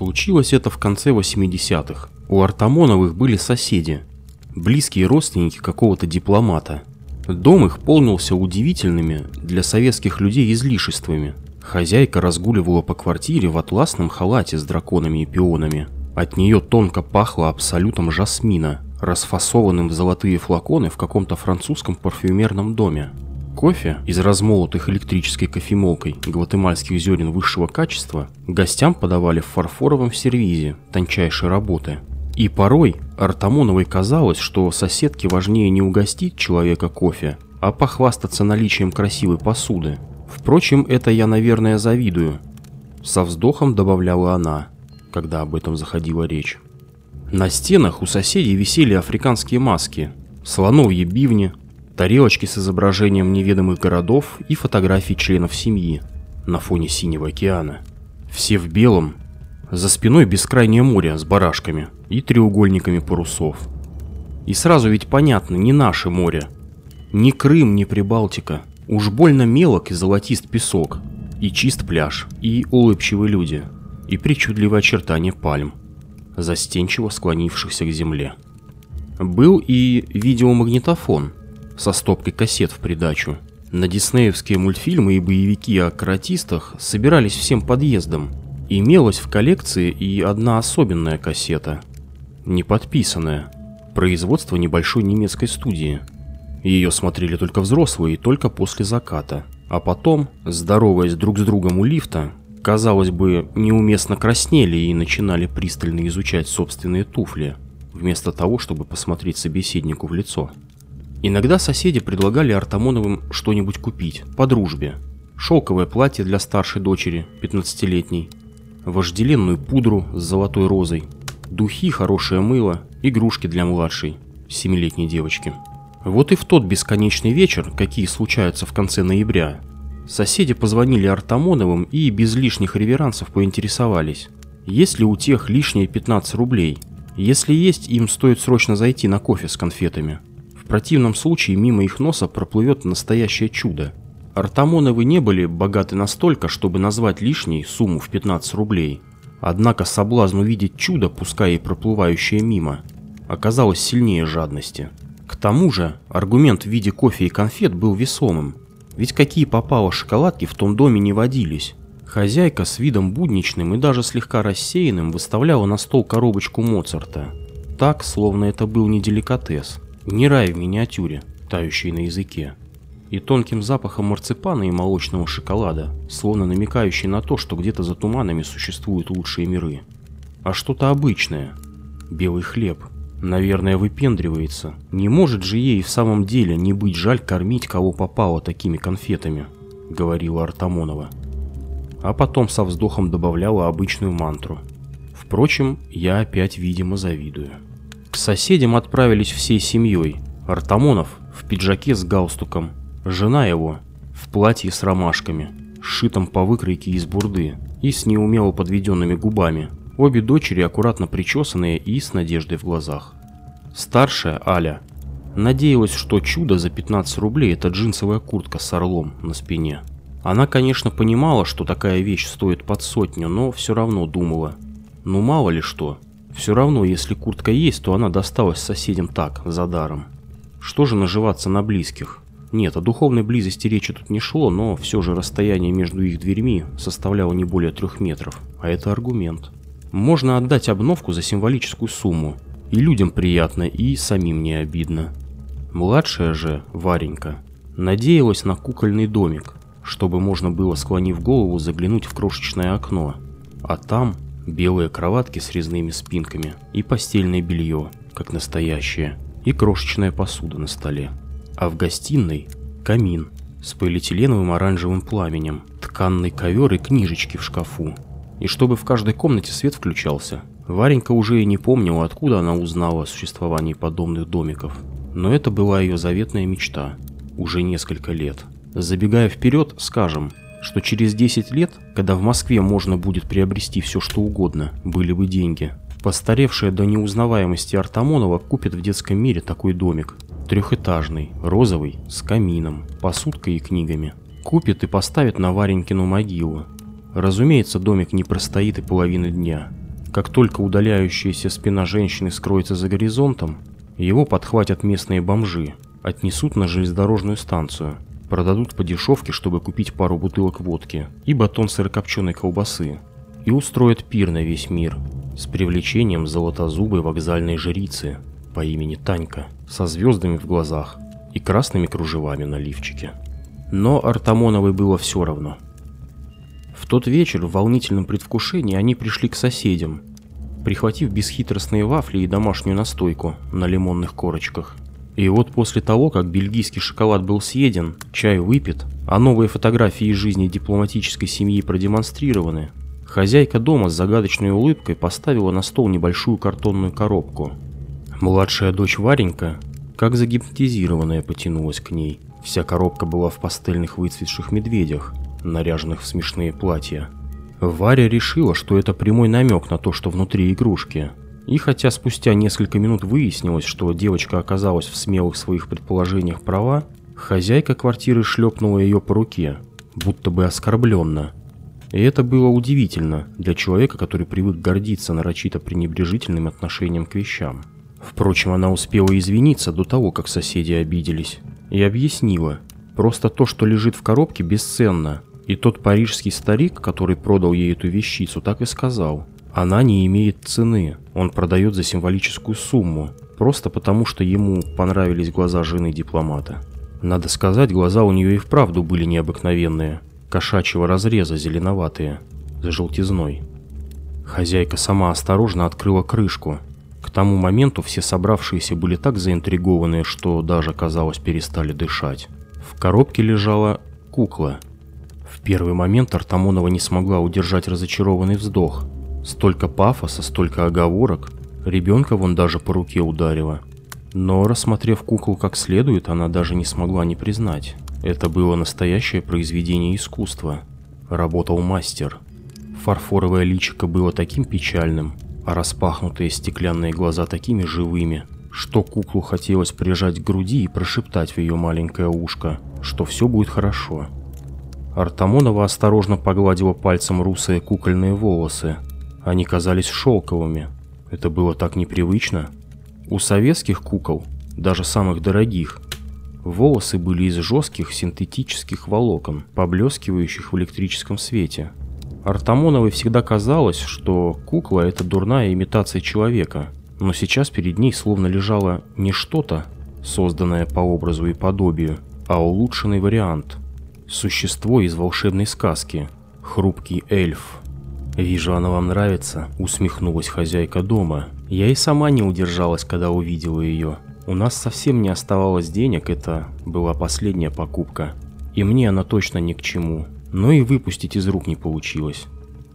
Случилось это в конце 80-х. У Артамоновых были соседи, близкие родственники какого-то дипломата. Дом их полнился удивительными для советских людей излишествами. Хозяйка разгуливала по квартире в атласном халате с драконами и пионами. От нее тонко пахло абсолютом жасмина, расфасованным в золотые флаконы в каком-то французском парфюмерном доме. Кофе из размолотых электрической кофемолкой гватемальских зерен высшего качества гостям подавали в фарфоровом сервизе тончайшей работы. И порой Артамоновой казалось, что соседке важнее не угостить человека кофе, а похвастаться наличием красивой посуды. Впрочем, это я, наверное, завидую. Со вздохом добавляла она, когда об этом заходила речь. На стенах у соседей висели африканские маски, слоновьи бивни, тарелочки с изображением неведомых городов и фотографии членов семьи на фоне синего океана. Все в белом, за спиной бескрайнее море с барашками и треугольниками парусов. И сразу ведь понятно, не наше море. Ни Крым, ни Прибалтика. Уж больно мелок и золотист песок. И чист пляж, и улыбчивые люди, и причудливые очертания пальм, застенчиво склонившихся к земле. Был и видеомагнитофон со стопкой кассет в придачу. На диснеевские мультфильмы и боевики о каратистах собирались всем подъездом, Имелась в коллекции и одна особенная кассета, не подписанная, производство небольшой немецкой студии. Ее смотрели только взрослые и только после заката. А потом, здороваясь друг с другом у лифта, казалось бы, неуместно краснели и начинали пристально изучать собственные туфли, вместо того, чтобы посмотреть собеседнику в лицо. Иногда соседи предлагали Артамоновым что-нибудь купить, по дружбе. Шелковое платье для старшей дочери, 15-летней, вожделенную пудру с золотой розой, духи, хорошее мыло, игрушки для младшей, семилетней девочки. Вот и в тот бесконечный вечер, какие случаются в конце ноября, соседи позвонили Артамоновым и без лишних реверансов поинтересовались, есть ли у тех лишние 15 рублей. Если есть, им стоит срочно зайти на кофе с конфетами. Противном случае мимо их носа проплывет настоящее чудо – Артамоновы не были богаты настолько, чтобы назвать лишней сумму в 15 рублей. Однако соблазн увидеть чудо, пускай и проплывающее мимо, оказалось сильнее жадности. К тому же, аргумент в виде кофе и конфет был весомым. Ведь какие попало шоколадки в том доме не водились. Хозяйка с видом будничным и даже слегка рассеянным выставляла на стол коробочку Моцарта. Так, словно это был не деликатес, не рай в миниатюре, тающий на языке и тонким запахом марципана и молочного шоколада, словно намекающий на то, что где-то за туманами существуют лучшие миры. А что-то обычное. Белый хлеб. Наверное, выпендривается. Не может же ей в самом деле не быть жаль кормить кого попало такими конфетами, говорила Артамонова. А потом со вздохом добавляла обычную мантру. Впрочем, я опять, видимо, завидую. К соседям отправились всей семьей. Артамонов в пиджаке с галстуком, Жена его в платье с ромашками, сшитом по выкройке из бурды и с неумело подведенными губами. Обе дочери аккуратно причесанные и с надеждой в глазах. Старшая, Аля, надеялась, что чудо за 15 рублей – это джинсовая куртка с орлом на спине. Она, конечно, понимала, что такая вещь стоит под сотню, но все равно думала. Ну мало ли что. Все равно, если куртка есть, то она досталась соседям так, за даром. Что же наживаться на близких? Нет, о духовной близости речи тут не шло, но все же расстояние между их дверьми составляло не более трех метров, а это аргумент. Можно отдать обновку за символическую сумму, и людям приятно, и самим не обидно. Младшая же, Варенька, надеялась на кукольный домик, чтобы можно было, склонив голову, заглянуть в крошечное окно, а там белые кроватки с резными спинками и постельное белье, как настоящее, и крошечная посуда на столе а в гостиной камин с полиэтиленовым оранжевым пламенем, тканный ковер и книжечки в шкафу. И чтобы в каждой комнате свет включался. Варенька уже и не помнила, откуда она узнала о существовании подобных домиков. Но это была ее заветная мечта. Уже несколько лет. Забегая вперед, скажем, что через 10 лет, когда в Москве можно будет приобрести все что угодно, были бы деньги, постаревшая до неузнаваемости Артамонова купит в детском мире такой домик, Трехэтажный, розовый, с камином, посудкой и книгами. Купит и поставит на Варенькину могилу. Разумеется, домик не простоит и половины дня. Как только удаляющаяся спина женщины скроется за горизонтом, его подхватят местные бомжи, отнесут на железнодорожную станцию, продадут по дешевке, чтобы купить пару бутылок водки и батон сырокопченой колбасы, и устроят пир на весь мир с привлечением золотозубой вокзальной жрицы по имени Танька со звездами в глазах и красными кружевами на лифчике. Но Артамоновой было все равно. В тот вечер в волнительном предвкушении они пришли к соседям, прихватив бесхитростные вафли и домашнюю настойку на лимонных корочках. И вот после того, как бельгийский шоколад был съеден, чай выпит, а новые фотографии из жизни дипломатической семьи продемонстрированы, хозяйка дома с загадочной улыбкой поставила на стол небольшую картонную коробку. Младшая дочь Варенька, как загипнотизированная, потянулась к ней. Вся коробка была в пастельных выцветших медведях, наряженных в смешные платья. Варя решила, что это прямой намек на то, что внутри игрушки. И хотя спустя несколько минут выяснилось, что девочка оказалась в смелых своих предположениях права, хозяйка квартиры шлепнула ее по руке, будто бы оскорбленно. И это было удивительно для человека, который привык гордиться нарочито пренебрежительным отношением к вещам. Впрочем, она успела извиниться до того, как соседи обиделись, и объяснила, просто то, что лежит в коробке, бесценно, и тот парижский старик, который продал ей эту вещицу, так и сказал. Она не имеет цены, он продает за символическую сумму, просто потому что ему понравились глаза жены дипломата. Надо сказать, глаза у нее и вправду были необыкновенные, кошачьего разреза зеленоватые, за желтизной. Хозяйка сама осторожно открыла крышку. К тому моменту все собравшиеся были так заинтригованы, что даже, казалось, перестали дышать. В коробке лежала кукла – в первый момент Артамонова не смогла удержать разочарованный вздох. Столько пафоса, столько оговорок. Ребенка вон даже по руке ударила. Но, рассмотрев куклу как следует, она даже не смогла не признать. Это было настоящее произведение искусства. Работал мастер. Фарфоровое личико было таким печальным, а распахнутые стеклянные глаза такими живыми, что куклу хотелось прижать к груди и прошептать в ее маленькое ушко, что все будет хорошо. Артамонова осторожно погладила пальцем русые кукольные волосы. Они казались шелковыми. Это было так непривычно. У советских кукол, даже самых дорогих, волосы были из жестких синтетических волокон, поблескивающих в электрическом свете. Артамоновой всегда казалось, что кукла – это дурная имитация человека, но сейчас перед ней словно лежало не что-то, созданное по образу и подобию, а улучшенный вариант – Существо из волшебной сказки. Хрупкий эльф. «Вижу, она вам нравится», — усмехнулась хозяйка дома. Я и сама не удержалась, когда увидела ее. У нас совсем не оставалось денег, это была последняя покупка. И мне она точно ни к чему. Но и выпустить из рук не получилось.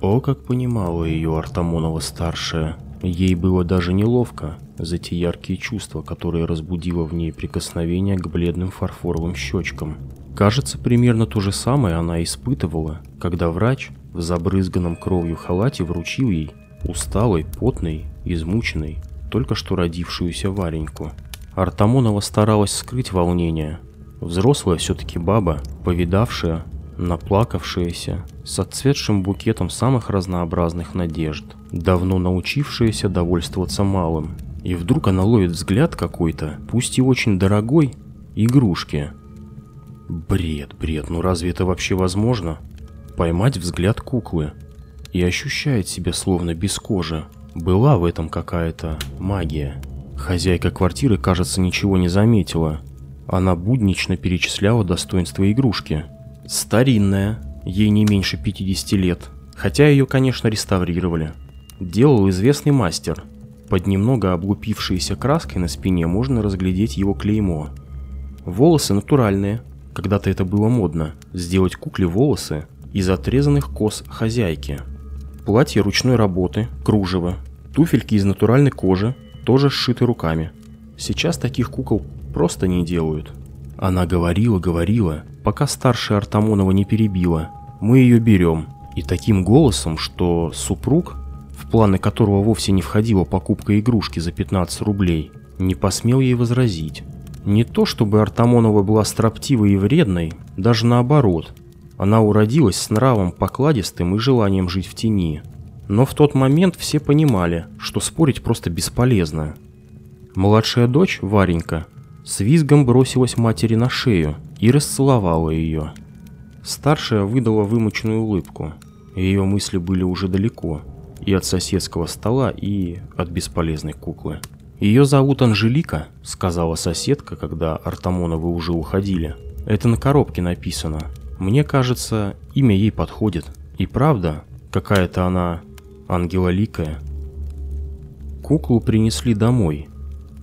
О, как понимала ее Артамонова-старшая. Ей было даже неловко за те яркие чувства, которые разбудило в ней прикосновение к бледным фарфоровым щечкам. Кажется, примерно то же самое она испытывала, когда врач в забрызганном кровью халате вручил ей усталой, потной, измученной, только что родившуюся Вареньку. Артамонова старалась скрыть волнение. Взрослая все-таки баба, повидавшая, наплакавшаяся, с отцветшим букетом самых разнообразных надежд, давно научившаяся довольствоваться малым. И вдруг она ловит взгляд какой-то, пусть и очень дорогой, игрушки – Бред, бред, ну разве это вообще возможно? Поймать взгляд куклы и ощущает себя словно без кожи. Была в этом какая-то магия. Хозяйка квартиры, кажется, ничего не заметила. Она буднично перечисляла достоинства игрушки. Старинная, ей не меньше 50 лет, хотя ее, конечно, реставрировали. Делал известный мастер. Под немного облупившейся краской на спине можно разглядеть его клеймо. Волосы натуральные, когда-то это было модно – сделать кукле волосы из отрезанных кос хозяйки. Платье ручной работы, кружево, туфельки из натуральной кожи, тоже сшиты руками. Сейчас таких кукол просто не делают. Она говорила, говорила, пока старшая Артамонова не перебила. Мы ее берем. И таким голосом, что супруг, в планы которого вовсе не входила покупка игрушки за 15 рублей, не посмел ей возразить. Не то чтобы Артамонова была строптивой и вредной, даже наоборот. Она уродилась с нравом покладистым и желанием жить в тени. Но в тот момент все понимали, что спорить просто бесполезно. Младшая дочь, Варенька, с визгом бросилась матери на шею и расцеловала ее. Старшая выдала вымученную улыбку. Ее мысли были уже далеко, и от соседского стола, и от бесполезной куклы. «Ее зовут Анжелика», — сказала соседка, когда Артамоновы уже уходили. «Это на коробке написано. Мне кажется, имя ей подходит. И правда, какая-то она ангелоликая». Куклу принесли домой.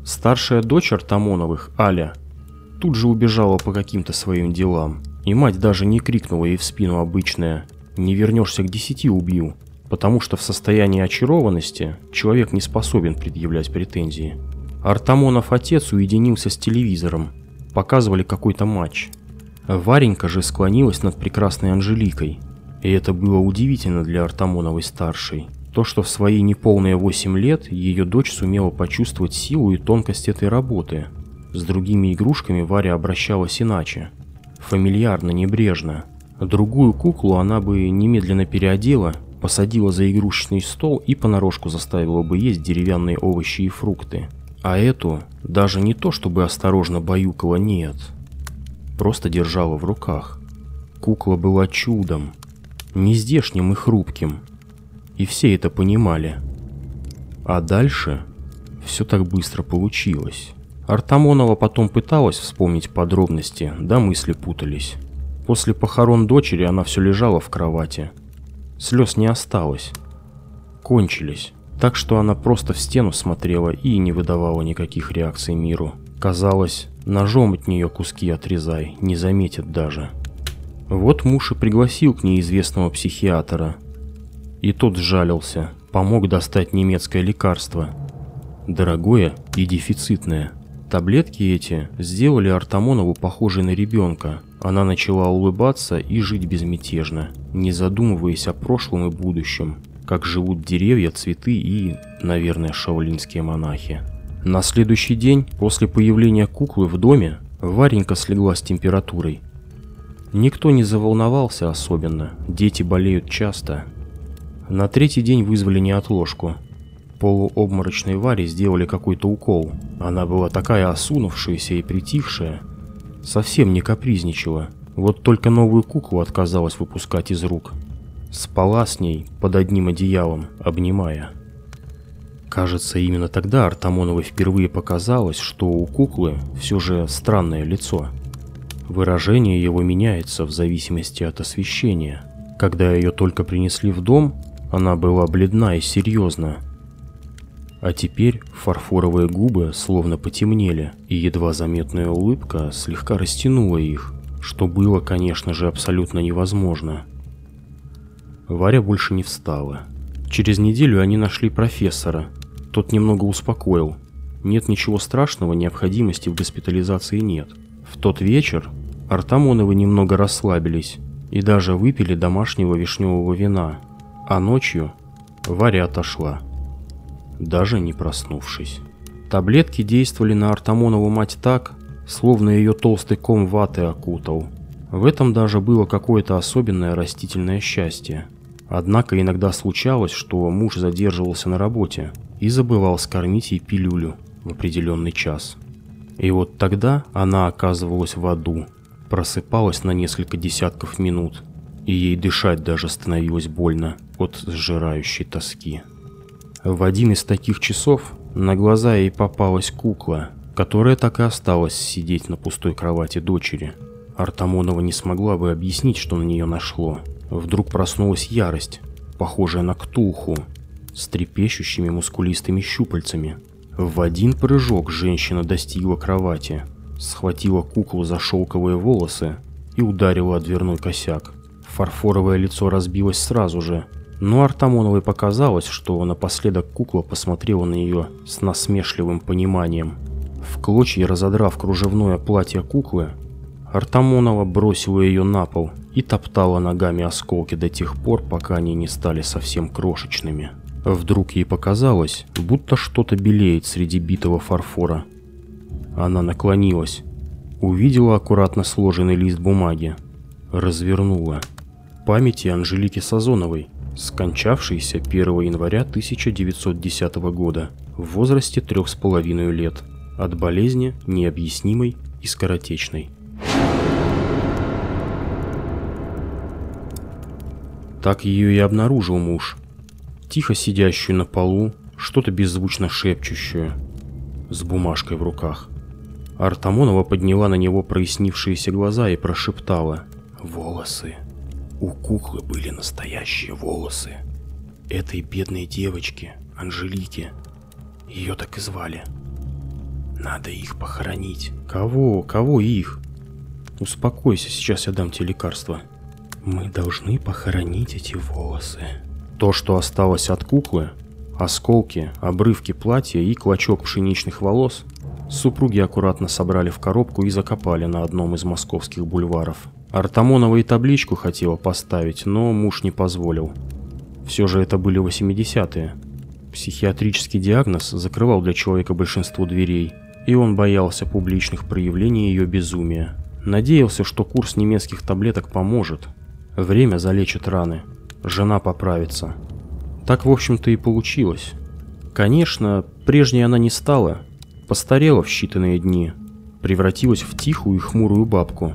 Старшая дочь Артамоновых, Аля, тут же убежала по каким-то своим делам. И мать даже не крикнула ей в спину обычное «Не вернешься к десяти, убью», потому что в состоянии очарованности человек не способен предъявлять претензии. Артамонов отец уединился с телевизором, показывали какой-то матч. Варенька же склонилась над прекрасной Анжеликой, и это было удивительно для Артамоновой старшей. То, что в свои неполные 8 лет ее дочь сумела почувствовать силу и тонкость этой работы. С другими игрушками Варя обращалась иначе. Фамильярно, небрежно. Другую куклу она бы немедленно переодела посадила за игрушечный стол и понарошку заставила бы есть деревянные овощи и фрукты. А эту даже не то чтобы осторожно баюкала, нет. Просто держала в руках. Кукла была чудом, нездешним и хрупким. И все это понимали. А дальше все так быстро получилось. Артамонова потом пыталась вспомнить подробности, да мысли путались. После похорон дочери она все лежала в кровати – Слез не осталось. Кончились. Так что она просто в стену смотрела и не выдавала никаких реакций миру. Казалось, ножом от нее куски отрезай, не заметит даже. Вот муж и пригласил к неизвестного психиатра. И тот сжалился, помог достать немецкое лекарство. Дорогое и дефицитное. Таблетки эти сделали Артамонову похожей на ребенка, она начала улыбаться и жить безмятежно, не задумываясь о прошлом и будущем, как живут деревья, цветы и, наверное, шаолинские монахи. На следующий день, после появления куклы в доме, Варенька слегла с температурой. Никто не заволновался особенно, дети болеют часто. На третий день вызвали неотложку. Полуобморочной Варе сделали какой-то укол. Она была такая осунувшаяся и притихшая, Совсем не капризничала. Вот только новую куклу отказалась выпускать из рук. Спала с ней под одним одеялом, обнимая. Кажется, именно тогда Артамоновой впервые показалось, что у куклы все же странное лицо. Выражение его меняется в зависимости от освещения. Когда ее только принесли в дом, она была бледна и серьезна, а теперь фарфоровые губы словно потемнели, и едва заметная улыбка слегка растянула их, что было, конечно же, абсолютно невозможно. Варя больше не встала. Через неделю они нашли профессора. Тот немного успокоил. Нет ничего страшного, необходимости в госпитализации нет. В тот вечер Артамоновы немного расслабились и даже выпили домашнего вишневого вина, а ночью Варя отошла даже не проснувшись. Таблетки действовали на Артамонову мать так, словно ее толстый ком ваты окутал. В этом даже было какое-то особенное растительное счастье. Однако иногда случалось, что муж задерживался на работе и забывал скормить ей пилюлю в определенный час. И вот тогда она оказывалась в аду, просыпалась на несколько десятков минут, и ей дышать даже становилось больно от сжирающей тоски. В один из таких часов на глаза ей попалась кукла, которая так и осталась сидеть на пустой кровати дочери. Артамонова не смогла бы объяснить, что на нее нашло. Вдруг проснулась ярость, похожая на ктулху, с трепещущими мускулистыми щупальцами. В один прыжок женщина достигла кровати, схватила куклу за шелковые волосы и ударила о дверной косяк. Фарфоровое лицо разбилось сразу же, но Артамоновой показалось, что напоследок кукла посмотрела на нее с насмешливым пониманием. В клочья разодрав кружевное платье куклы, Артамонова бросила ее на пол и топтала ногами осколки до тех пор, пока они не стали совсем крошечными. Вдруг ей показалось, будто что-то белеет среди битого фарфора. Она наклонилась, увидела аккуратно сложенный лист бумаги, развернула. Памяти Анжелики Сазоновой – скончавшийся 1 января 1910 года в возрасте трех с половиной лет от болезни необъяснимой и скоротечной. Так ее и обнаружил муж, тихо сидящую на полу, что-то беззвучно шепчущую, с бумажкой в руках. Артамонова подняла на него прояснившиеся глаза и прошептала «Волосы». У куклы были настоящие волосы. Этой бедной девочке, Анжелике, ее так и звали. Надо их похоронить. Кого? Кого их? Успокойся, сейчас я дам тебе лекарство. Мы должны похоронить эти волосы. То, что осталось от куклы, осколки, обрывки платья и клочок пшеничных волос, супруги аккуратно собрали в коробку и закопали на одном из московских бульваров. Артамонова и табличку хотела поставить, но муж не позволил. Все же это были 80-е. Психиатрический диагноз закрывал для человека большинство дверей, и он боялся публичных проявлений ее безумия. Надеялся, что курс немецких таблеток поможет, Время залечит раны. Жена поправится. Так, в общем-то, и получилось. Конечно, прежней она не стала. Постарела в считанные дни. Превратилась в тихую и хмурую бабку.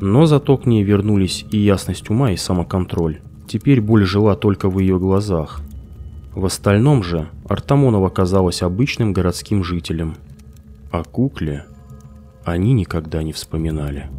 Но зато к ней вернулись и ясность ума, и самоконтроль. Теперь боль жила только в ее глазах. В остальном же Артамонова казалась обычным городским жителем. О кукле они никогда не вспоминали.